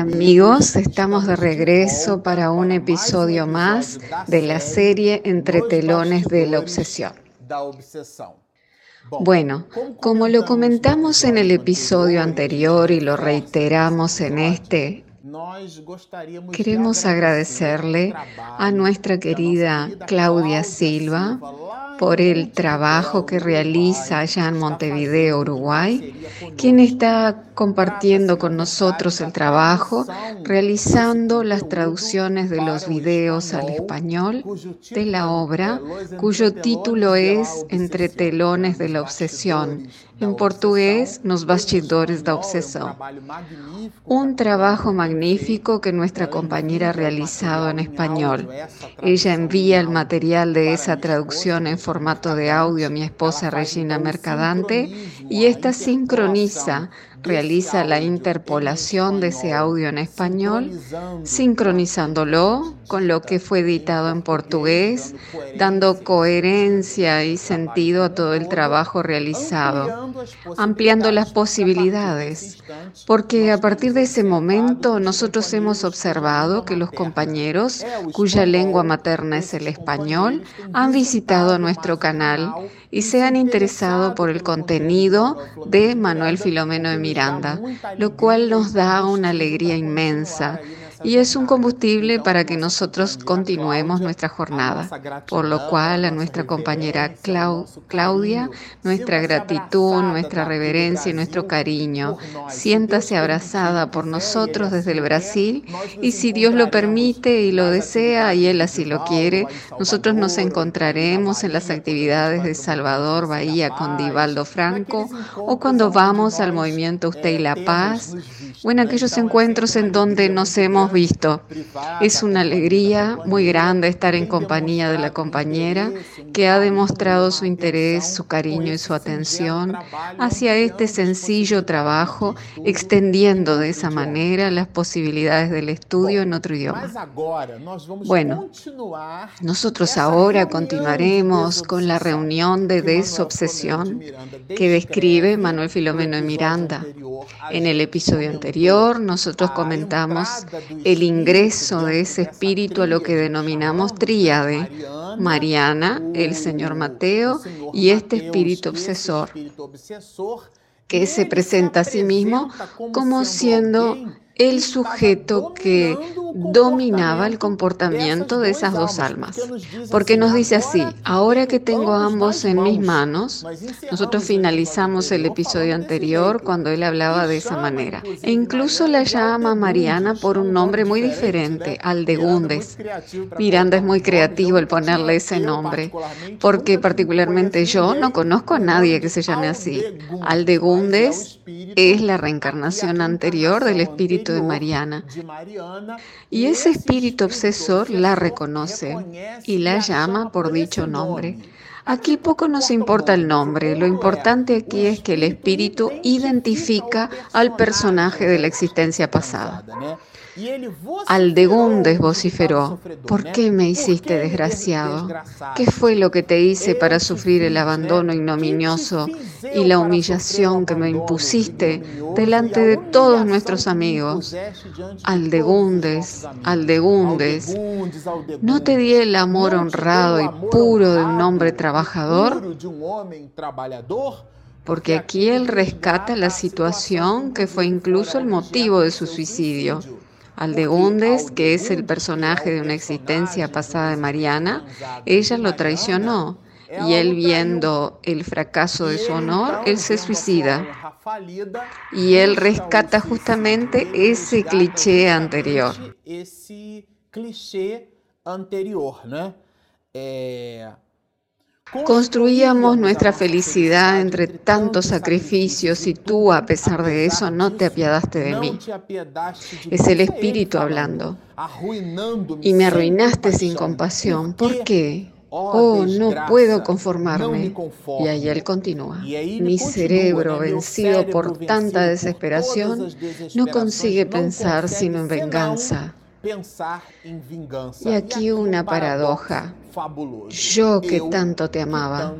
amigos, estamos de regreso para un episodio más de la serie Entre telones de la obsesión. Bueno, como lo comentamos en el episodio anterior y lo reiteramos en este, queremos agradecerle a nuestra querida Claudia Silva por el trabajo que realiza allá en Montevideo, Uruguay, quien está compartiendo con nosotros el trabajo, realizando las traducciones de los videos al español de la obra, cuyo título es Entre telones de la obsesión, en portugués, Nos bastidores da obsesión. Un trabajo magnífico que nuestra compañera ha realizado en español. Ella envía el material de esa traducción en formato de audio a mi esposa Regina Mercadante y esta sincroniza realiza la interpolación de ese audio en español, sincronizándolo con lo que fue editado en portugués, dando coherencia y sentido a todo el trabajo realizado, ampliando las posibilidades, porque a partir de ese momento nosotros hemos observado que los compañeros cuya lengua materna es el español han visitado nuestro canal y se han interesado por el contenido de Manuel Filomeno de Miranda, lo cual nos da una alegría inmensa y es un combustible para que nosotros continuemos nuestra jornada. Por lo cual a nuestra compañera Claudia, nuestra gratitud, nuestra reverencia y nuestro cariño. Siéntase abrazada por nosotros desde el Brasil y si Dios lo permite y lo desea y Él así lo quiere, nosotros nos encontraremos en las actividades de Salvador Bahía con Divaldo Franco o cuando vamos al movimiento Usted y la Paz o en aquellos encuentros en donde nos hemos visto. Es una alegría muy grande estar en compañía de la compañera que ha demostrado su interés, su cariño y su atención hacia este sencillo trabajo, extendiendo de esa manera las posibilidades del estudio en otro idioma. Bueno, nosotros ahora continuaremos con la reunión de desobsesión que describe Manuel Filomeno de Miranda. En el episodio anterior nosotros comentamos el ingreso de ese espíritu a lo que denominamos tríade, Mariana, el señor Mateo y este espíritu obsesor, que se presenta a sí mismo como siendo el sujeto que dominaba el comportamiento de esas dos almas. Porque nos dice así, ahora que tengo ambos en mis manos, nosotros finalizamos el episodio anterior cuando él hablaba de esa manera. E incluso la llama Mariana por un nombre muy diferente, Aldegundes. Miranda es muy creativo el ponerle ese nombre, porque particularmente yo no conozco a nadie que se llame así. Aldegundes es la reencarnación anterior del espíritu de Mariana. Y ese espíritu obsesor la reconoce y la llama por dicho nombre. Aquí poco nos importa el nombre, lo importante aquí es que el espíritu identifica al personaje de la existencia pasada. Aldegundes vociferó, ¿por qué me hiciste desgraciado? ¿Qué fue lo que te hice para sufrir el abandono ignominioso y la humillación que me impusiste delante de todos nuestros amigos? Aldegundes, Aldegundes, ¿no te di el amor honrado y puro de un hombre trabajador? Porque aquí él rescata la situación que fue incluso el motivo de su suicidio. Aldegundes, que es el personaje de una existencia pasada de Mariana, ella lo traicionó y él viendo el fracaso de su honor, él se suicida. Y él rescata justamente ese cliché anterior. Ese cliché anterior, ¿no? Construíamos nuestra felicidad entre tantos sacrificios y tú, a pesar de eso, no te apiadaste de mí. Es el Espíritu hablando. Y me arruinaste sin compasión. ¿Por qué? Oh, no puedo conformarme. Y ahí él continúa. Mi cerebro, vencido por tanta desesperación, no consigue pensar sino en venganza. Y aquí una paradoja. Yo que tanto te amaba,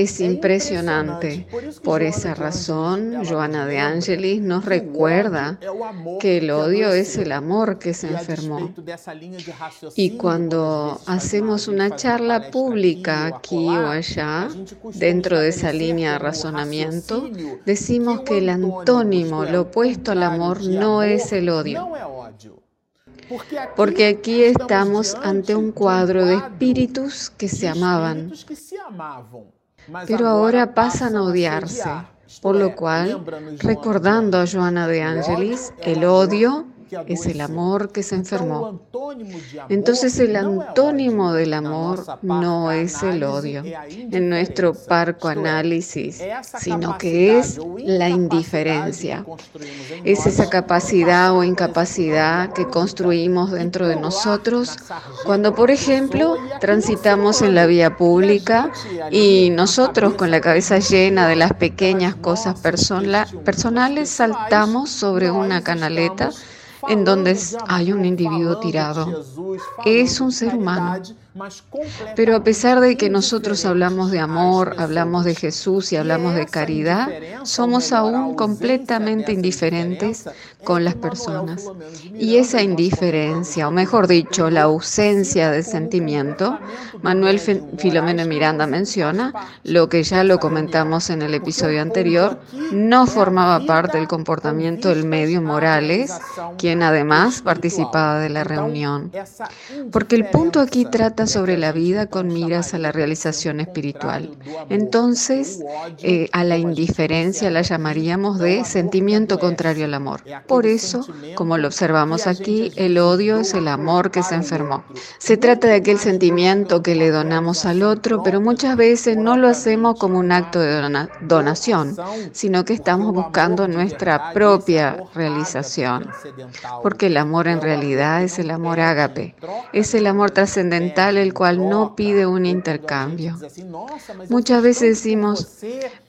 Es impresionante. Por esa razón, Joana de Angelis nos recuerda que el odio es el amor que se enfermó. Y cuando hacemos una charla pública aquí o allá, dentro de esa línea de razonamiento, decimos que el antónimo, lo opuesto al amor, no es el odio. Porque aquí estamos ante un cuadro de espíritus que se amaban pero ahora pasan a odiarse, por lo cual, recordando a Joana de Angelis, el odio es el amor que se enfermó. Entonces el antónimo del amor no es el odio. en nuestro parco análisis, sino que es la indiferencia. Es esa capacidad o incapacidad que construimos dentro de nosotros cuando, por ejemplo, transitamos en la vía pública y nosotros con la cabeza llena de las pequeñas cosas personales saltamos sobre una canaleta en donde hay un individuo tirado. Es un ser humano pero a pesar de que nosotros hablamos de amor, hablamos de Jesús y hablamos de caridad, somos aún completamente indiferentes con las personas. Y esa indiferencia, o mejor dicho, la ausencia de sentimiento, Manuel Filomeno Miranda menciona, lo que ya lo comentamos en el episodio anterior, no formaba parte del comportamiento del medio Morales, quien además participaba de la reunión. Porque el punto aquí trata sobre la vida con miras a la realización espiritual. Entonces, eh, a la indiferencia la llamaríamos de sentimiento contrario al amor. Por eso, como lo observamos aquí, el odio es el amor que se enfermó. Se trata de aquel sentimiento que le donamos al otro, pero muchas veces no lo hacemos como un acto de donación, sino que estamos buscando nuestra propia realización. Porque el amor en realidad es el amor ágape, es el amor trascendental el cual no pide un intercambio. Muchas veces decimos,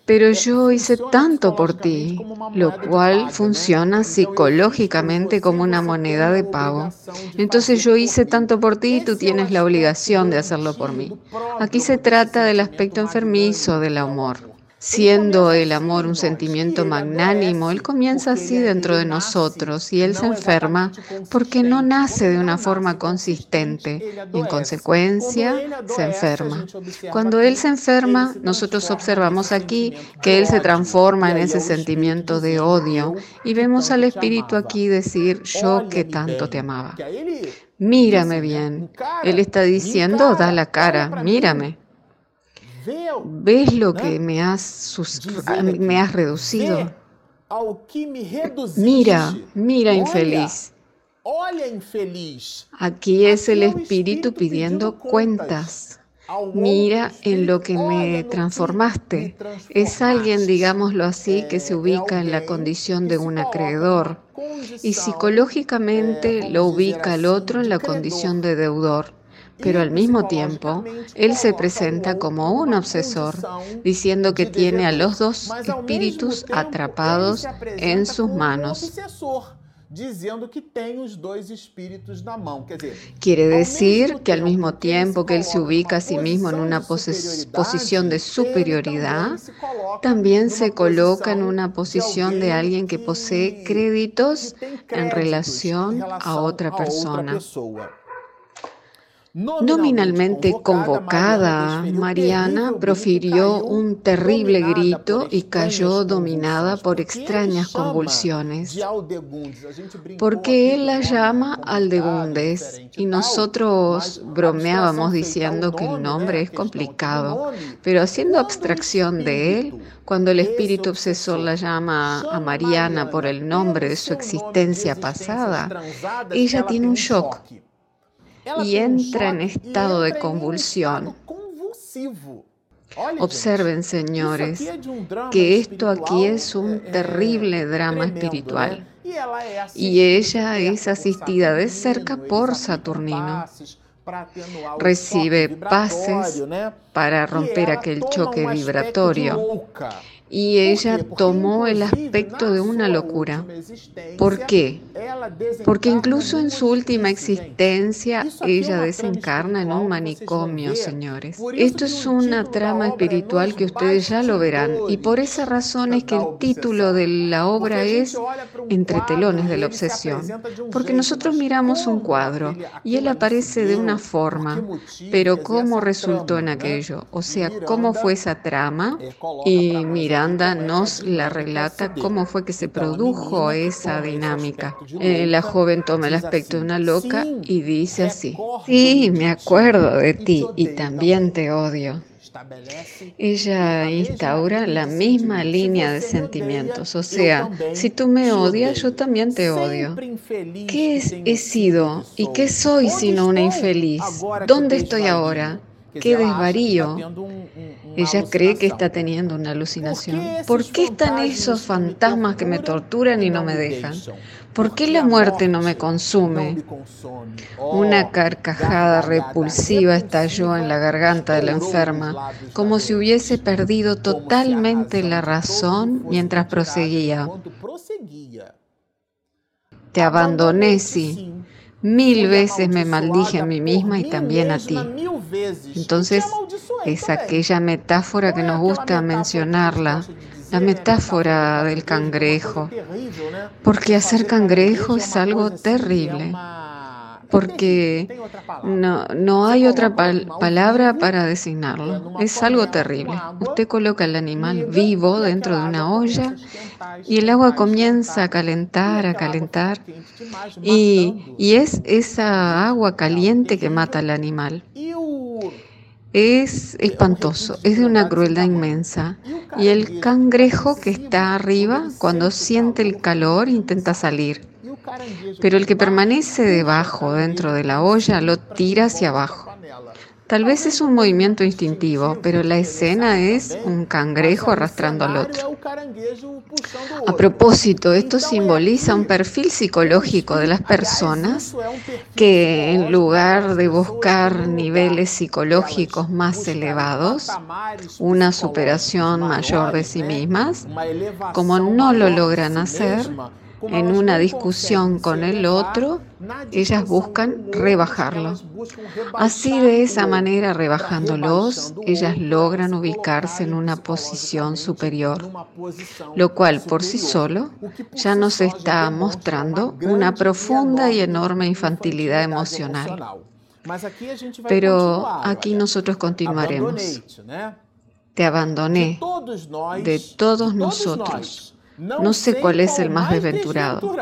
pero yo hice tanto por ti, lo cual funciona psicológicamente como una moneda de pago. Entonces yo hice tanto por ti y tú tienes la obligación de hacerlo por mí. Aquí se trata del aspecto enfermizo del amor. Siendo el amor un sentimiento magnánimo, Él comienza así dentro de nosotros y Él se enferma porque no nace de una forma consistente y en consecuencia se enferma. Cuando Él se enferma, nosotros observamos aquí que Él se transforma en ese sentimiento de odio y vemos al Espíritu aquí decir, yo que tanto te amaba. Mírame bien. Él está diciendo, da la cara, mírame. ¿Ves lo que me has, me has reducido? Mira, mira infeliz. Aquí es el espíritu pidiendo cuentas. Mira en lo que me transformaste. Es alguien, digámoslo así, que se ubica en la condición de un acreedor y psicológicamente lo ubica al otro en la condición de deudor pero al mismo tiempo él se presenta como un obsesor, diciendo que tiene a los dos espíritus atrapados en sus manos. Quiere decir que al mismo tiempo que él se ubica a sí mismo en una posición de superioridad, también se coloca en una posición de alguien que posee créditos en relación a otra persona. Nominalmente convocada, Mariana profirió un terrible grito y cayó dominada por extrañas convulsiones. Porque él la llama Aldegundes y nosotros bromeábamos diciendo que el nombre es complicado, pero haciendo abstracción de él, cuando el espíritu obsesor la llama a Mariana por el nombre de su existencia pasada, ella tiene un shock y entra en estado de convulsión. Observen, señores, que esto aquí es un terrible drama espiritual. Y ella es asistida de cerca por Saturnino. Recibe pases para romper aquel choque vibratorio y ella tomó el aspecto de una locura. ¿Por qué? Porque incluso en su última existencia ella desencarna en un manicomio, señores. Esto es una trama espiritual que ustedes ya lo verán y por esa razón es que el título de la obra es Entre telones de la obsesión. Porque nosotros miramos un cuadro y él aparece de una forma, pero ¿cómo resultó en aquello? O sea, ¿cómo fue esa trama? Y Nos la relata cómo fue que se produjo esa dinámica. Eh, la joven toma el aspecto de una loca y dice así, sí, me acuerdo de ti y también te odio. Ella instaura la misma línea de sentimientos, o sea, si tú me odias, yo también te odio. ¿Qué he sido y qué soy sino una infeliz? ¿Dónde estoy ahora? ¡Qué desvarío! Ella cree que está teniendo una alucinación. ¿Por qué están esos fantasmas que me torturan y no me dejan? ¿Por qué la muerte no me consume? Una carcajada repulsiva estalló en la garganta de la enferma, como si hubiese perdido totalmente la razón mientras proseguía. Te abandoné, sí. Mil veces me maldije a mí misma y también a ti. Entonces, es aquella metáfora que nos gusta mencionarla, la metáfora del cangrejo, porque hacer cangrejo es algo terrible, porque no, no hay otra palabra para designarlo, es algo terrible. Usted coloca el animal vivo dentro de una olla y el agua comienza a calentar, a calentar, y, y es esa agua caliente que mata al animal. Es espantoso, es de una crueldad inmensa. Y el cangrejo que está arriba, cuando siente el calor, intenta salir. Pero el que permanece debajo, dentro de la olla, lo tira hacia abajo. Tal vez es un movimiento instintivo, pero la escena es un cangrejo arrastrando al otro. A propósito, esto simboliza un perfil psicológico de las personas que en lugar de buscar niveles psicológicos más elevados, una superación mayor de sí mismas, como no lo logran hacer, en una discusión con el otro, ellas buscan rebajarlo. Así de esa manera, rebajándolos, ellas logran ubicarse en una posición superior, lo cual por sí solo ya nos está mostrando una profunda y enorme infantilidad emocional. Pero aquí nosotros continuaremos. Te abandoné de todos nosotros no sé cuál es el más desventurado.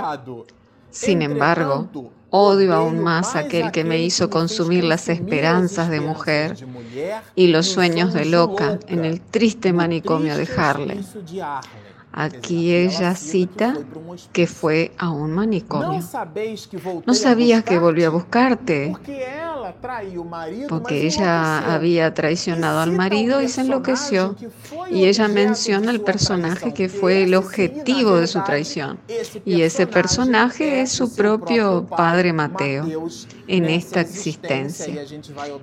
Sin embargo, odio aún más aquel que me hizo consumir las esperanzas de mujer y los sueños de loca en el triste manicomio de Harlem. Aquí ella cita que fue a un manicomio. No sabías que volvió a buscarte, porque ella había traicionado al marido y se enloqueció. Y ella menciona el personaje que fue el objetivo de su traición. Y ese personaje es su propio padre Mateo en esta existencia.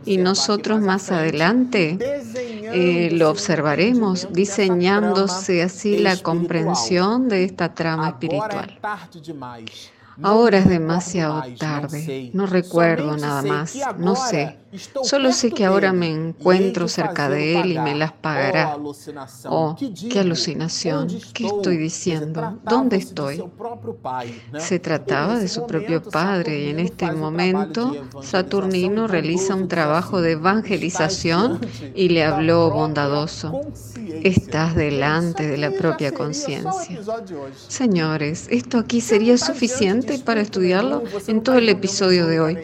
Y nosotros más adelante eh, lo observaremos diseñándose así la comprensión de esta trama espiritual. Ahora es demasiado tarde. No recuerdo nada más. No sé. Solo sé que ahora me encuentro cerca de él y me las pagará. Oh, qué alucinación. ¿Qué estoy diciendo? ¿Dónde estoy? Se trataba de su propio padre y en este momento Saturnino realiza un trabajo de evangelización y le habló bondadoso. Estás delante de la propia conciencia. Señores, esto aquí sería suficiente para estudiarlo en todo el episodio de hoy.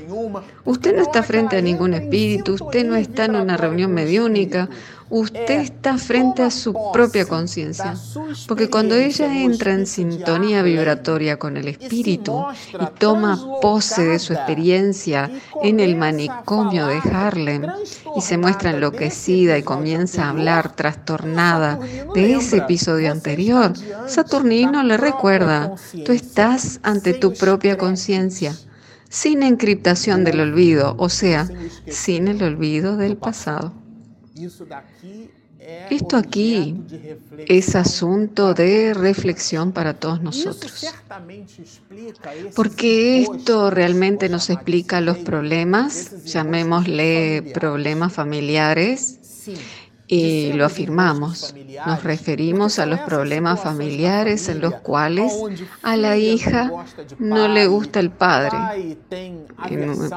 Usted no está frente a ningún espíritu, usted no está en una reunión mediúnica, usted está frente a su propia conciencia. Porque cuando ella entra en sintonía vibratoria con el espíritu y toma pose de su experiencia en el manicomio de Harlem y se muestra enloquecida y comienza a hablar trastornada de ese episodio anterior, Saturnino le recuerda, tú estás ante tu propia conciencia sin encriptación del olvido, o sea, sin el olvido del pasado. Esto aquí es asunto de reflexión para todos nosotros. Porque esto realmente nos explica los problemas, llamémosle problemas familiares, y lo afirmamos. Nos referimos a los problemas familiares en los cuales a la hija no le gusta el padre.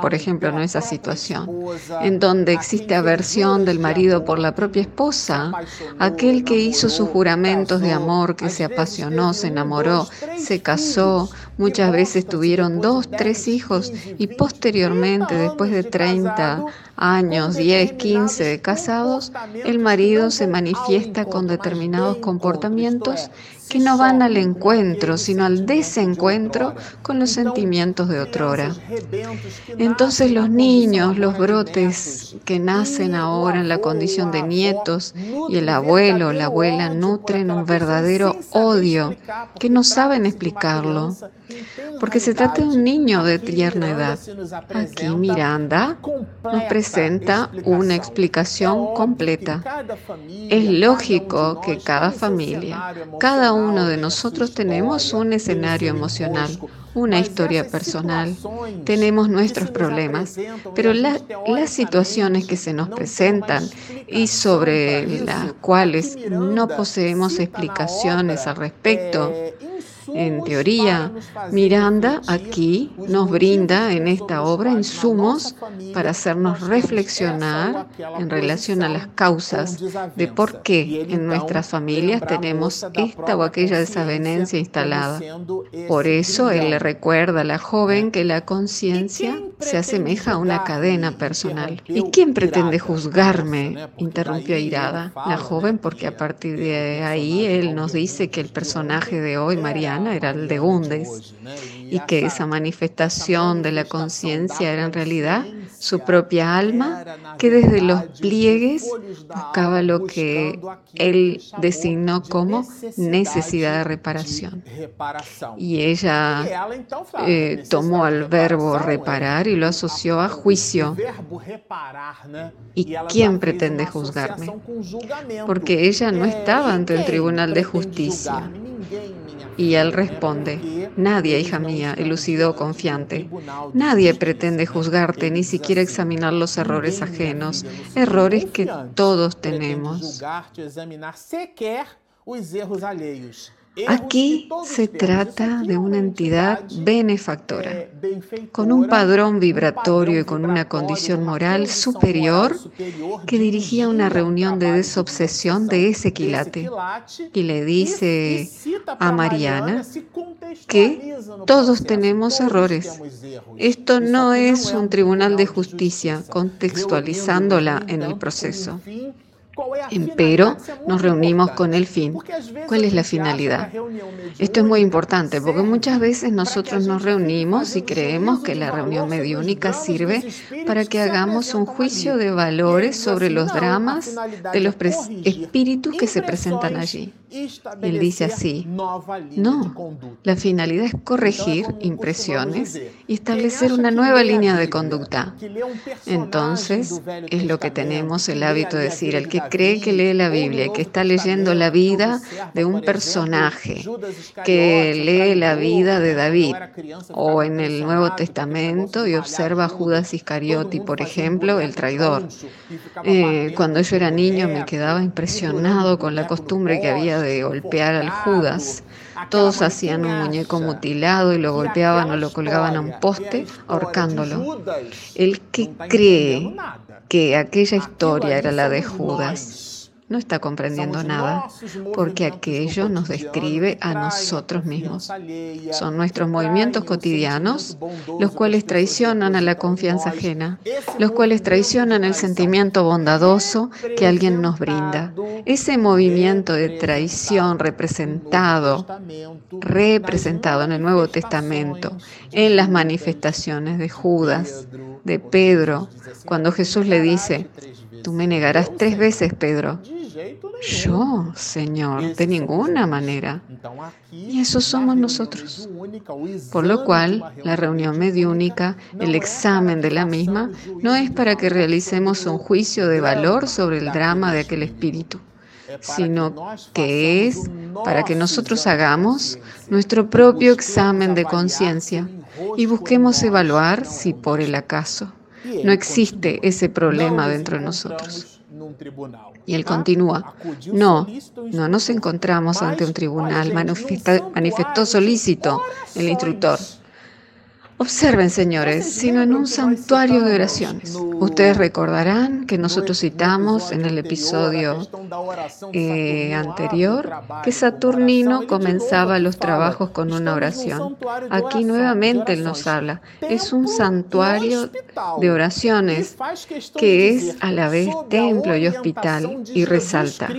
Por ejemplo, en esa situación, en donde existe aversión del marido por la propia esposa, aquel que hizo sus juramentos de amor, que se apasionó, se enamoró, se casó, muchas veces tuvieron dos, tres hijos y posteriormente, después de 30 años, 10, 15 de casados, el marido se manifiesta con determinados comportamientos que no van al encuentro, sino al desencuentro con los sentimientos de otrora. Entonces los niños, los brotes que nacen ahora en la condición de nietos y el abuelo la abuela nutren un verdadero odio que no saben explicarlo porque se trata de un niño de tierna edad. Aquí Miranda nos presenta una explicación completa. Es lógico que cada familia, cada uno de nosotros tenemos un escenario emocional, una historia personal, tenemos nuestros problemas, pero las situaciones que se nos presentan y sobre las cuales no poseemos explicaciones al respecto, en teoría, Miranda aquí nos brinda en esta obra insumos para hacernos reflexionar en relación a las causas de por qué en nuestras familias tenemos esta o aquella desavenencia instalada. Por eso él le recuerda a la joven que la conciencia se asemeja a una cadena personal. ¿Y quién pretende juzgarme? interrumpió airada la joven, porque a partir de ahí él nos dice que el personaje de hoy, Mariana, era el de Gundes y que esa manifestación de la conciencia era en realidad su propia alma que desde los pliegues buscaba lo que él designó como necesidad de reparación. Y ella eh, tomó al verbo reparar y lo asoció a juicio. ¿Y quién pretende juzgarme? Porque ella no estaba ante el tribunal de justicia. Y él responde, nadie, hija mía, elucidó confiante. Nadie pretende juzgarte, ni siquiera examinar los errores ajenos, errores que todos tenemos. Aquí se trata de una entidad benefactora, con un padrón vibratorio y con una condición moral superior que dirigía una reunión de desobsesión de ese quilate y le dice a Mariana que todos tenemos errores. Esto no es un tribunal de justicia contextualizándola en el proceso. Pero nos reunimos con el fin. ¿Cuál es la finalidad? Esto es muy importante porque muchas veces nosotros nos reunimos y creemos que la reunión mediúnica sirve para que hagamos un juicio de valores sobre los dramas de los espíritus que se presentan allí. Él dice así, no, la finalidad es corregir impresiones y establecer una nueva línea de conducta. Entonces, es lo que tenemos el hábito de decir, el que cree que lee la Biblia, que está leyendo la vida de un personaje, que lee la vida de David, o en el Nuevo Testamento y observa a Judas Iscariote, por ejemplo, el traidor. Eh, cuando yo era niño me quedaba impresionado con la costumbre que había de golpear al Judas. Todos hacían un muñeco mutilado y lo golpeaban o lo colgaban a un poste ahorcándolo. El que cree que aquella historia era la de Judas no está comprendiendo nada, porque aquello nos describe a nosotros mismos. Son nuestros movimientos cotidianos, los cuales traicionan a la confianza ajena, los cuales traicionan el sentimiento bondadoso que alguien nos brinda. Ese movimiento de traición representado, representado en el Nuevo Testamento, en las manifestaciones de Judas, de Pedro, cuando Jesús le dice, tú me negarás tres veces, Pedro. Yo, Señor, de ninguna manera. Y eso somos nosotros. Por lo cual, la reunión mediúnica, el examen de la misma, no es para que realicemos un juicio de valor sobre el drama de aquel espíritu sino que es para que nosotros hagamos nuestro propio examen de conciencia y busquemos evaluar si por el acaso no existe ese problema dentro de nosotros. Y él continúa, no, no nos encontramos ante un tribunal, manifestó solícito el instructor. Observen, señores, sino en un santuario de oraciones. Ustedes recordarán que nosotros citamos en el episodio eh, anterior que Saturnino comenzaba los trabajos con una oración. Aquí nuevamente él nos habla. Es un santuario de oraciones que es a la vez templo y hospital y resalta,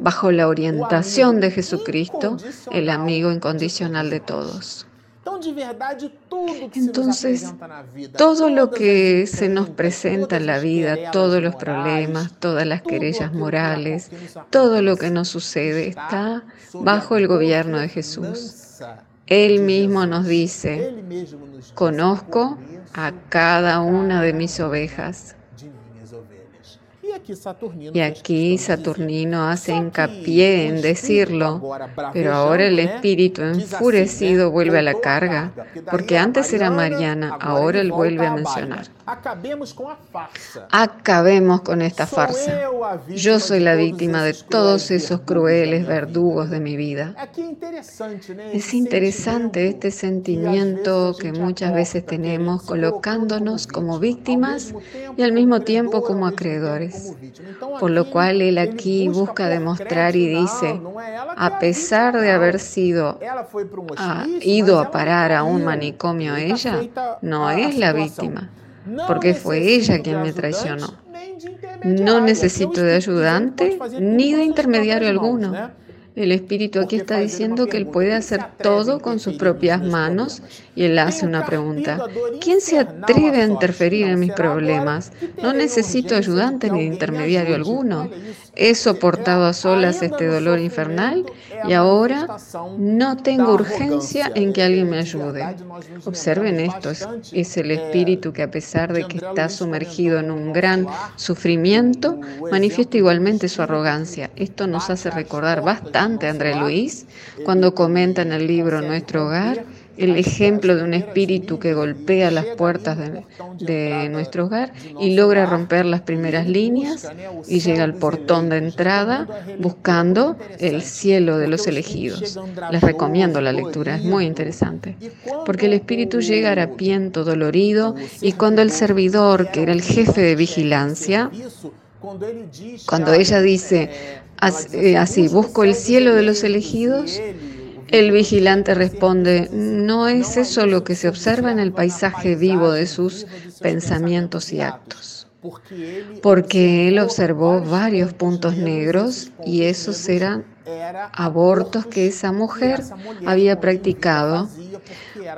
bajo la orientación de Jesucristo, el amigo incondicional de todos. Entonces, todo lo que se nos presenta en la vida, todos los problemas, todas las querellas morales, todo lo que nos sucede está bajo el gobierno de Jesús. Él mismo nos dice, conozco a cada una de mis ovejas y aquí Saturnino hace hincapié en decirlo, pero ahora el espíritu enfurecido vuelve a la carga, porque antes era Mariana, ahora él vuelve a mencionar. Acabemos con esta farsa. Yo soy la víctima de todos esos crueles verdugos de mi vida. Es interesante este sentimiento que muchas veces tenemos colocándonos como víctimas y al mismo tiempo como acreedores. Por lo cual él aquí busca demostrar y dice, a pesar de haber sido ido a parar a un manicomio ella, no es la víctima porque fue ella quien me traicionó. No necesito de ayudante ni de intermediario alguno. El Espíritu aquí está diciendo que Él puede hacer todo con sus propias manos y Él hace una pregunta. ¿Quién se atreve a interferir en mis problemas? No necesito ayudante ni intermediario alguno. He soportado a solas este dolor infernal y ahora no tengo urgencia en que alguien me ayude. Observen esto, es, el espíritu que a pesar de que está sumergido en un gran sufrimiento, manifiesta igualmente su arrogancia. Esto nos hace recordar bastante a André Luis cuando comenta en el libro Nuestro Hogar el ejemplo de un espíritu que golpea las puertas de, nuestro hogar y logra romper las primeras líneas y llega al portón de entrada buscando el cielo de los elegidos. Les recomiendo la lectura, es muy interesante, porque el espíritu llega harapiento, dolorido, y cuando el servidor, que era el jefe de vigilancia, cuando ella dice así, busco el cielo de los elegidos, el vigilante responde, no es eso lo que se observa en el paisaje vivo de sus pensamientos y actos, porque él observó varios puntos negros y esos eran abortos que esa mujer había practicado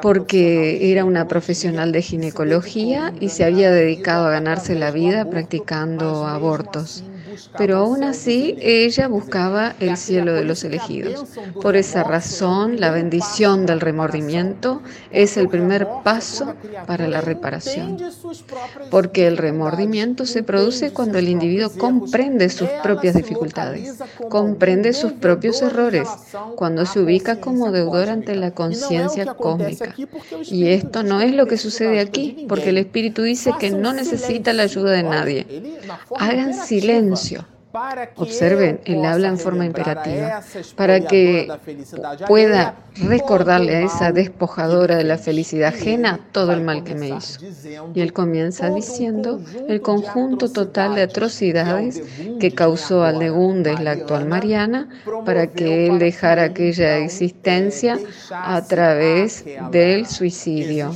porque era una profesional de ginecología y se había dedicado a ganarse la vida practicando abortos pero aún así ella buscaba el cielo de los elegidos. Por esa razón, la bendición del remordimiento es el primer paso para la reparación, porque el remordimiento se produce cuando el individuo comprende sus propias dificultades, comprende sus propios errores, cuando se ubica como deudor ante la conciencia cósmica. Y esto no es lo que sucede aquí, porque el Espíritu dice que no necesita la ayuda de nadie. Hagan silencio Observen, él habla en forma imperativa para que pueda recordarle a esa despojadora de la felicidad ajena todo el mal que me hizo. Y él comienza diciendo el conjunto total de atrocidades que causó al de la actual Mariana, para que él dejara aquella existencia a través del suicidio.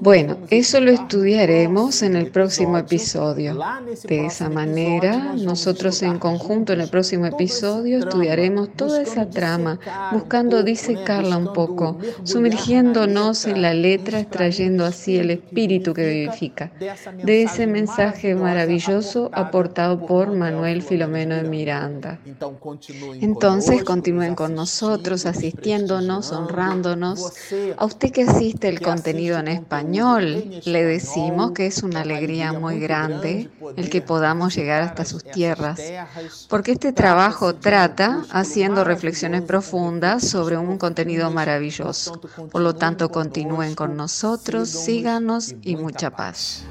Bueno, eso lo estudiaremos en el próximo episodio. De esa manera, nosotros en conjunto en el próximo episodio estudiaremos toda esa trama, buscando disecarla un poco, sumergiéndonos en la letra, extrayendo así el espíritu que vivifica, de ese mensaje maravilloso aportado por Manuel Filomeno de Miranda. Entonces continúen con nosotros, asistiéndonos, honrándonos. A usted que asiste el en español, le decimos que es una alegría muy grande el que podamos llegar hasta sus tierras, porque este trabajo trata haciendo reflexiones profundas sobre un contenido maravilloso. Por lo tanto, continúen con nosotros, síganos y mucha paz.